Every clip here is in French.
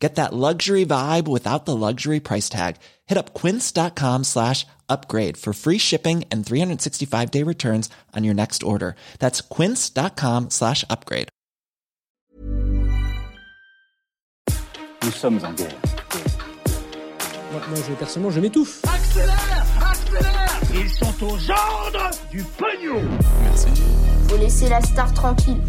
Get that luxury vibe without the luxury price tag. Hit up quince.com slash upgrade for free shipping and 365 day returns on your next order. That's quince.com slash upgrade. Nous sommes en guerre. Moi, moi, je, personnellement, je m'étouffe. Accélère Accélère Ils sont aux ordres du pognon Merci. Faut laisser la star tranquille.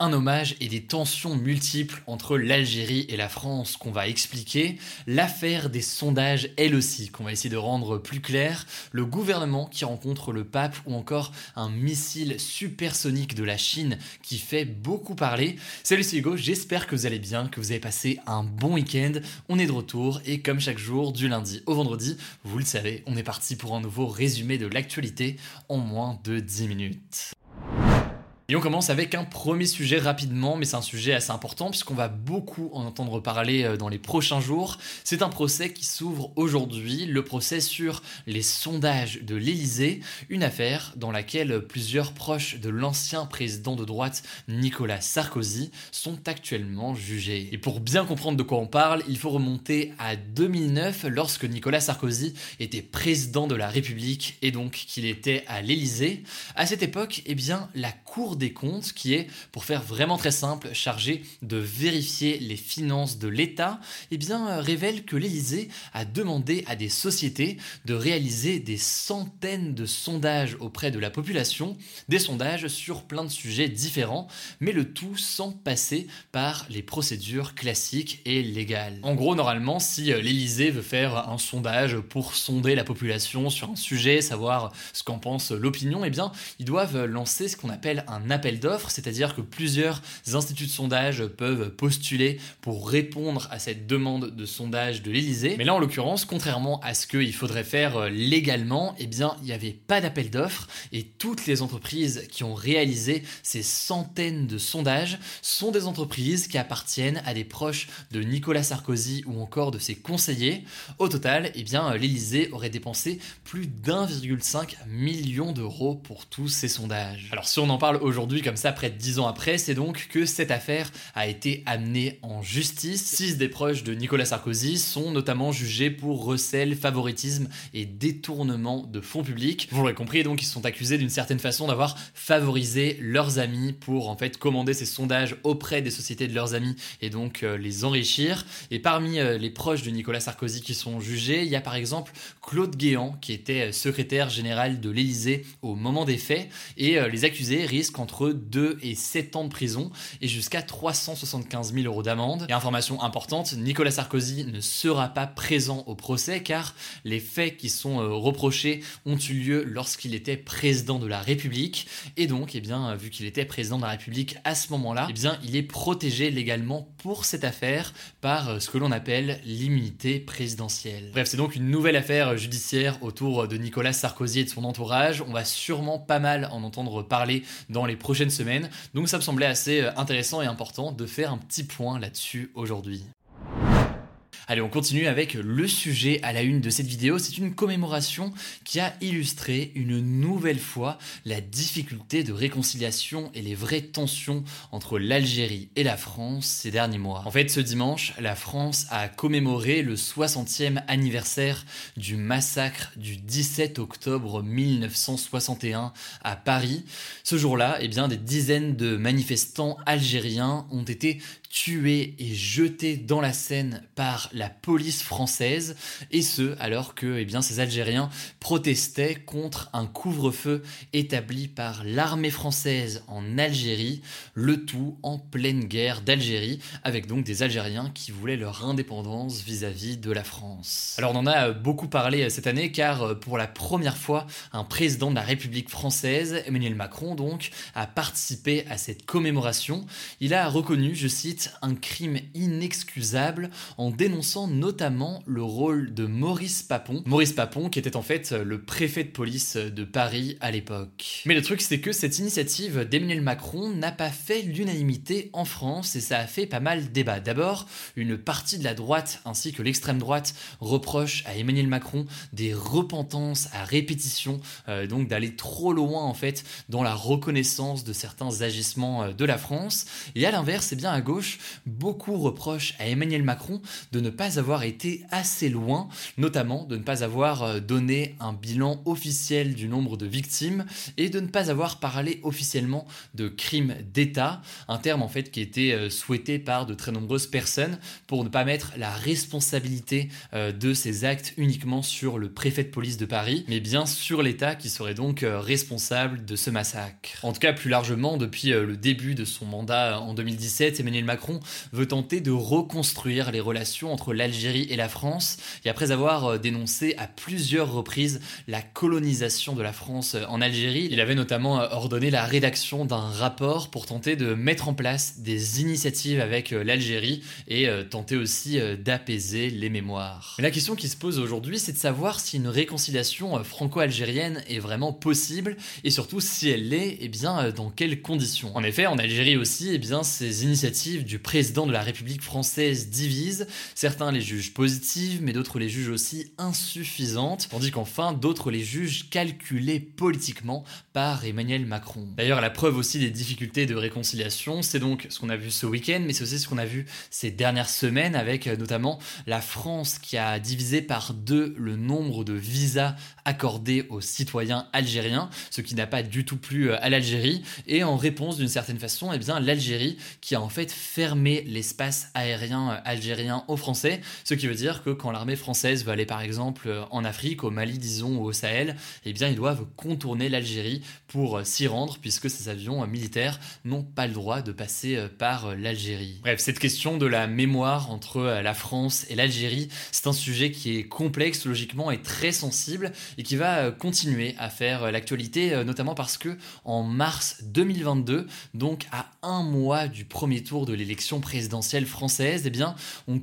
Un hommage et des tensions multiples entre l'Algérie et la France qu'on va expliquer, l'affaire des sondages elle aussi qu'on va essayer de rendre plus clair, le gouvernement qui rencontre le pape ou encore un missile supersonique de la Chine qui fait beaucoup parler. Salut c'est Hugo, j'espère que vous allez bien, que vous avez passé un bon week-end, on est de retour et comme chaque jour du lundi au vendredi, vous le savez, on est parti pour un nouveau résumé de l'actualité en moins de 10 minutes. Et on commence avec un premier sujet rapidement, mais c'est un sujet assez important puisqu'on va beaucoup en entendre parler euh, dans les prochains jours. C'est un procès qui s'ouvre aujourd'hui, le procès sur les sondages de l'Élysée, une affaire dans laquelle plusieurs proches de l'ancien président de droite Nicolas Sarkozy sont actuellement jugés. Et pour bien comprendre de quoi on parle, il faut remonter à 2009 lorsque Nicolas Sarkozy était président de la République et donc qu'il était à l'Élysée. À cette époque, eh bien, la Cour des comptes, qui est, pour faire vraiment très simple, chargé de vérifier les finances de l'État, eh bien, euh, révèle que l'Élysée a demandé à des sociétés de réaliser des centaines de sondages auprès de la population, des sondages sur plein de sujets différents, mais le tout sans passer par les procédures classiques et légales. En gros, normalement, si euh, l'Élysée veut faire un sondage pour sonder la population sur un sujet, savoir ce qu'en pense l'opinion, eh bien, ils doivent lancer ce qu'on appelle un appel d'offres, c'est-à-dire que plusieurs instituts de sondage peuvent postuler pour répondre à cette demande de sondage de l'Elysée. Mais là, en l'occurrence, contrairement à ce qu'il faudrait faire euh, légalement, eh bien, il n'y avait pas d'appel d'offres et toutes les entreprises qui ont réalisé ces centaines de sondages sont des entreprises qui appartiennent à des proches de Nicolas Sarkozy ou encore de ses conseillers. Au total, eh bien, l'Elysée aurait dépensé plus d'1,5 million d'euros pour tous ces sondages. Alors, si on en parle aujourd'hui, aujourd'hui, comme ça, près de 10 ans après, c'est donc que cette affaire a été amenée en justice. Six des proches de Nicolas Sarkozy sont notamment jugés pour recel, favoritisme et détournement de fonds publics. Vous l'aurez compris, donc ils sont accusés d'une certaine façon d'avoir favorisé leurs amis pour en fait commander ces sondages auprès des sociétés de leurs amis et donc euh, les enrichir. Et parmi euh, les proches de Nicolas Sarkozy qui sont jugés, il y a par exemple Claude Guéant qui était euh, secrétaire général de l'Élysée au moment des faits et les accusés risquent en entre 2 et 7 ans de prison et jusqu'à 375 000 euros d'amende. Et information importante, Nicolas Sarkozy ne sera pas présent au procès car les faits qui sont euh, reprochés ont eu lieu lorsqu'il était président de la République et donc, eh bien, vu qu'il était président de la République à ce moment-là, eh bien, il est protégé légalement pour cette affaire par euh, ce que l'on appelle l'immunité présidentielle. Bref, c'est donc une nouvelle affaire judiciaire autour de Nicolas Sarkozy et de son entourage. On va sûrement pas mal en entendre parler dans les prochaines semaines. Donc ça me semblait assez euh, intéressant et important de faire un petit point là-dessus aujourd'hui. Allez, on continue avec le sujet à la une de cette vidéo. C'est une commémoration qui a illustré une nouvelle fois la difficulté de réconciliation et les vraies tensions entre l'Algérie et la France ces derniers mois. En fait, ce dimanche, la France a commémoré le 60e anniversaire du massacre du 17 octobre 1961 à Paris. Ce jour-là, eh des dizaines de manifestants algériens ont été tués et jetés dans la Seine par la police française, et ce alors que eh bien, ces Algériens protestaient contre un couvre-feu établi par l'armée française en Algérie, le tout en pleine guerre d'Algérie, avec donc des Algériens qui voulaient leur indépendance vis-à-vis de la France. Alors on en a beaucoup parlé cette année car pour la première fois, un président de la République française, Emmanuel Macron donc, a participé à cette commémoration. Il a reconnu, je cite, un crime inexcusable en dénonçant dénonçant notamment le rôle de Maurice Papon. Maurice Papon qui était en fait le préfet de police de Paris à l'époque. Mais le truc c'est que cette initiative d'Emmanuel Macron n'a pas fait l'unanimité en France et ça a fait pas mal débat. D'abord, une partie de la droite ainsi que l'extrême droite reproche à Emmanuel Macron des repentances à répétition, euh, donc d'aller trop loin en fait dans la reconnaissance de certains agissements euh, de la France. Et à l'inverse, c'est bien à gauche, beaucoup reprochent à Emmanuel Macron de ne pas avoir été assez loin, notamment de ne pas avoir euh, donné un bilan officiel du nombre de victimes et de ne pas avoir parlé officiellement de crimes d'État, un terme en fait qui était souhaité par de très nombreuses personnes pour ne pas mettre la responsabilité de ces actes uniquement sur le préfet de police de Paris, mais bien sur l'État qui serait donc responsable de ce massacre. En tout cas, plus largement, depuis euh, le début de son mandat euh, en 2017, Emmanuel Macron veut tenter de reconstruire les relations entre l'Algérie et la France, et après avoir euh, dénoncé à plusieurs reprises la colonisation de la France en Algérie, il avait notamment ordonné la rédaction d'un rapport pour tenter de mettre en place des initiatives avec l'Algérie et tenter aussi d'apaiser les mémoires. Mais la question qui se pose aujourd'hui, c'est de savoir si une réconciliation franco-algérienne est vraiment possible et surtout si elle l'est, eh bien euh, dans quelles conditions. En effet, en Algérie aussi, eh bien ces initiatives du président de la République française divisent. Les jugent positives, mais d'autres les jugent aussi insuffisantes, tandis qu'enfin d'autres les jugent calculées politiquement par Emmanuel Macron. D'ailleurs, la preuve aussi des difficultés de réconciliation, c'est donc ce qu'on a vu ce week-end, mais c'est aussi ce qu'on a vu ces dernières semaines avec euh, notamment la France qui a divisé par deux le nombre de visas accordés aux citoyens algériens, ce qui n'a pas du tout plu euh, à l'Algérie. Et en réponse, d'une certaine façon, eh bien l'Algérie qui a en fait fermé l'espace aérien euh, algérien aux Français, ce qui veut dire que quand l'armée française veut aller par exemple euh, en Afrique, au Mali, disons, ou au Sahel, eh bien ils doivent contourner l'Algérie pour s'y rendre, puisque ces avions militaires n'ont pas le droit de passer par l'Algérie. Bref, cette question de la mémoire entre la France et l'Algérie, c'est un sujet qui est complexe logiquement et très sensible et qui va continuer à faire l'actualité, euh, notamment parce que en mars 2022, donc à un mois du premier tour de l'élection présidentielle française, eh bien, on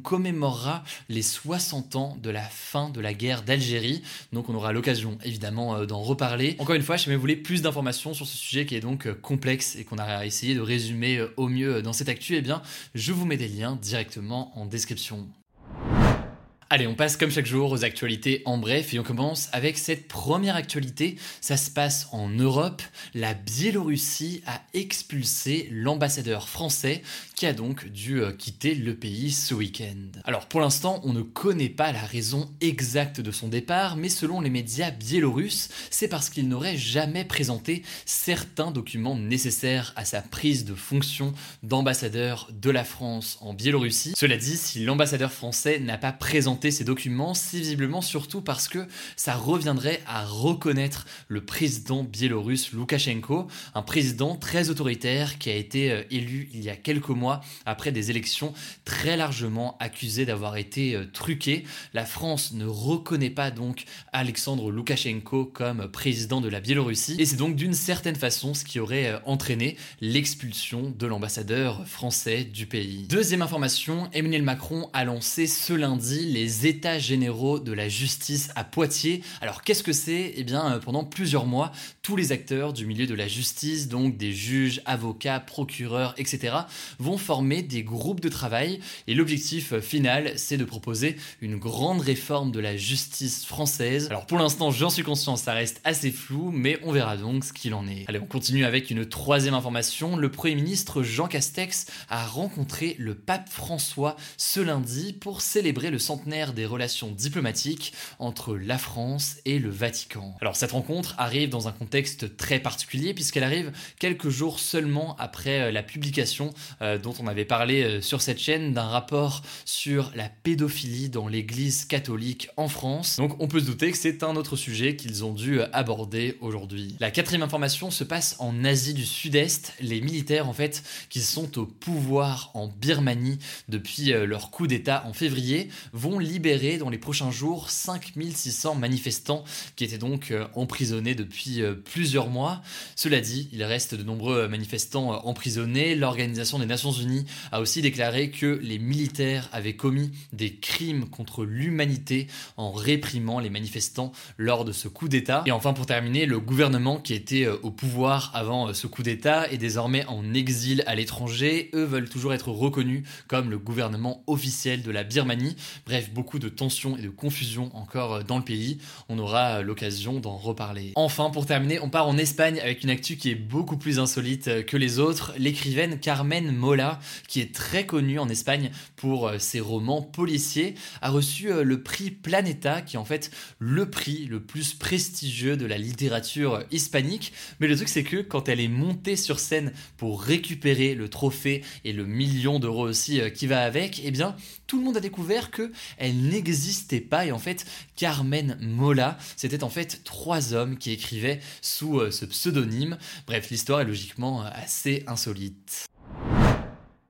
les 60 ans de la fin de la guerre d'Algérie. Donc on aura l'occasion évidemment euh, d'en reparler. Encore une fois, si vous voulez plus d'informations sur ce sujet qui est donc euh, complexe et qu'on a essayé de résumer au mieux dans cette actu, eh bien, je vous mets des liens directement en description. Allez, on passe comme chaque jour aux actualités en bref et on commence avec cette première actualité. Ça se passe en Europe. La Biélorussie a expulsé l'ambassadeur français qui a donc dû euh, quitter le pays ce week-end. Alors pour l'instant, on ne connaît pas la raison exacte de son départ, mais selon les médias biélorusses, c'est parce qu'il n'aurait jamais présenté certains documents nécessaires à sa prise de fonction d'ambassadeur de la France en Biélorussie. Cela dit, si l'ambassadeur français n'a pas présenté ces documents, c'est visiblement surtout parce que ça reviendrait à reconnaître le président biélorusse Loukachenko, un président très autoritaire qui a été euh, élu il y a quelques mois après des élections très largement accusées d'avoir été euh, truquées. La France ne reconnaît pas donc Alexandre Loukachenko comme président de la Biélorussie et c'est donc d'une certaine façon ce qui aurait euh, entraîné l'expulsion de l'ambassadeur français du pays. Deuxième information, Emmanuel Macron a lancé ce lundi les états généraux de la justice à Poitiers. Alors qu'est-ce que c'est? Eh bien, euh, pendant plusieurs mois, tous les acteurs du milieu de la justice, donc des juges, avocats, procureurs, etc., vont former des groupes de travail. Et l'objectif euh, final, c'est de proposer une grande réforme de la justice française. Alors pour l'instant, j'en suis conscient, ça reste assez flou, mais on verra donc ce qu'il en est. Allez, on continue avec une troisième information. Le Premier ministre Jean Castex a rencontré le pape François ce lundi pour célébrer le centenaire des relations diplomatiques entre la France et le Vatican. Alors cette rencontre arrive dans un contexte très particulier puisqu'elle arrive quelques jours seulement après euh, la publication euh, on avait parlé euh, sur cette chaîne d'un rapport sur la pédophilie dans l'église catholique en France. Donc on peut se douter que c'est un autre sujet qu'ils ont dû aborder aujourd'hui. La quatrième information se passe en Asie du Sud-Est. Les militaires en fait qui sont au pouvoir en Birmanie depuis leur coup d'État en février vont libérer dans les prochains jours 5600 manifestants qui étaient donc euh, emprisonnés depuis euh, plusieurs mois. Cela dit, il reste de nombreux manifestants euh, emprisonnés. L'Organisation des Nations A aussi déclaré que les militaires avaient commis des crimes contre l'humanité en réprimant les manifestants lors de ce coup d'État. Et enfin, pour terminer, le gouvernement qui était euh, au pouvoir avant euh, ce coup d'État est désormais en exil à l'étranger. Eux veulent toujours être reconnus comme le gouvernement officiel de la Birmanie. Bref, beaucoup de tensions et de confusion encore euh, dans le pays. On aura l'occasion d'en reparler. Enfin, pour terminer, on part en Espagne avec une actu qui est beaucoup plus insolite que les autres. L'écrivaine Carmen Mola, qui est très connue en Espagne pour ses romans policiers, a reçu le prix Planeta, qui est en fait le prix le plus prestigieux de la littérature hispanique. Mais le truc, c'est que quand elle est montée sur scène pour récupérer le trophée et le million d'euros aussi euh, qui va avec, eh bien, tout le monde a découvert que elle n'existait pas. Et en fait, Carmen Mola, c'était en fait trois hommes qui écrivaient sous euh, ce pseudonyme. Bref, l'histoire est logiquement euh, assez insolite.